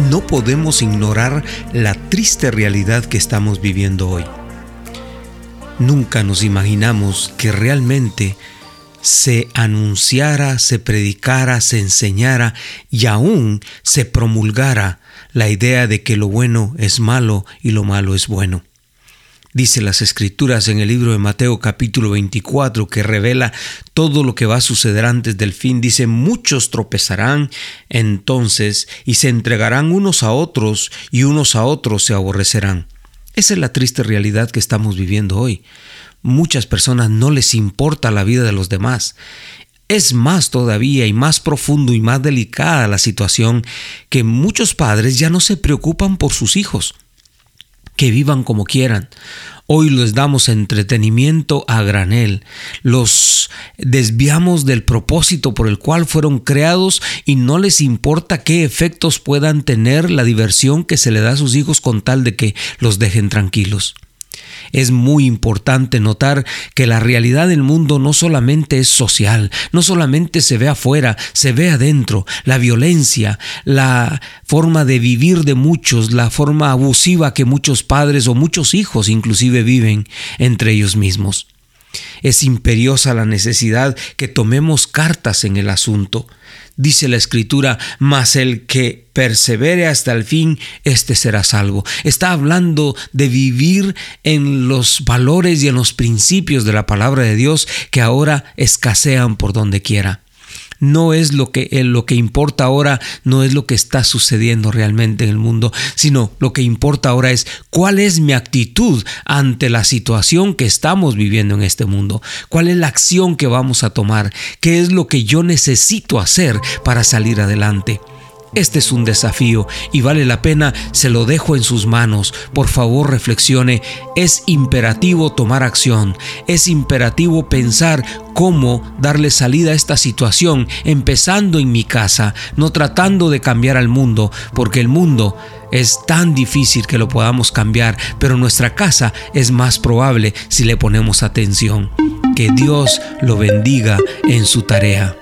no podemos ignorar la triste realidad que estamos viviendo hoy. Nunca nos imaginamos que realmente se anunciara, se predicara, se enseñara y aún se promulgara la idea de que lo bueno es malo y lo malo es bueno. Dice las escrituras en el libro de Mateo capítulo 24 que revela todo lo que va a suceder antes del fin. Dice, muchos tropezarán entonces y se entregarán unos a otros y unos a otros se aborrecerán. Esa es la triste realidad que estamos viviendo hoy. Muchas personas no les importa la vida de los demás. Es más todavía y más profundo y más delicada la situación que muchos padres ya no se preocupan por sus hijos que vivan como quieran. Hoy les damos entretenimiento a granel, los desviamos del propósito por el cual fueron creados y no les importa qué efectos puedan tener la diversión que se le da a sus hijos con tal de que los dejen tranquilos. Es muy importante notar que la realidad del mundo no solamente es social, no solamente se ve afuera, se ve adentro. La violencia, la forma de vivir de muchos, la forma abusiva que muchos padres o muchos hijos inclusive viven entre ellos mismos. Es imperiosa la necesidad que tomemos cartas en el asunto. Dice la escritura, mas el que persevere hasta el fin, éste será salvo. Está hablando de vivir en los valores y en los principios de la palabra de Dios que ahora escasean por donde quiera no es lo que, eh, lo que importa ahora, no es lo que está sucediendo realmente en el mundo, sino lo que importa ahora es cuál es mi actitud ante la situación que estamos viviendo en este mundo, cuál es la acción que vamos a tomar, qué es lo que yo necesito hacer para salir adelante. Este es un desafío y vale la pena, se lo dejo en sus manos. Por favor, reflexione. Es imperativo tomar acción. Es imperativo pensar cómo darle salida a esta situación, empezando en mi casa, no tratando de cambiar al mundo, porque el mundo es tan difícil que lo podamos cambiar, pero nuestra casa es más probable si le ponemos atención. Que Dios lo bendiga en su tarea.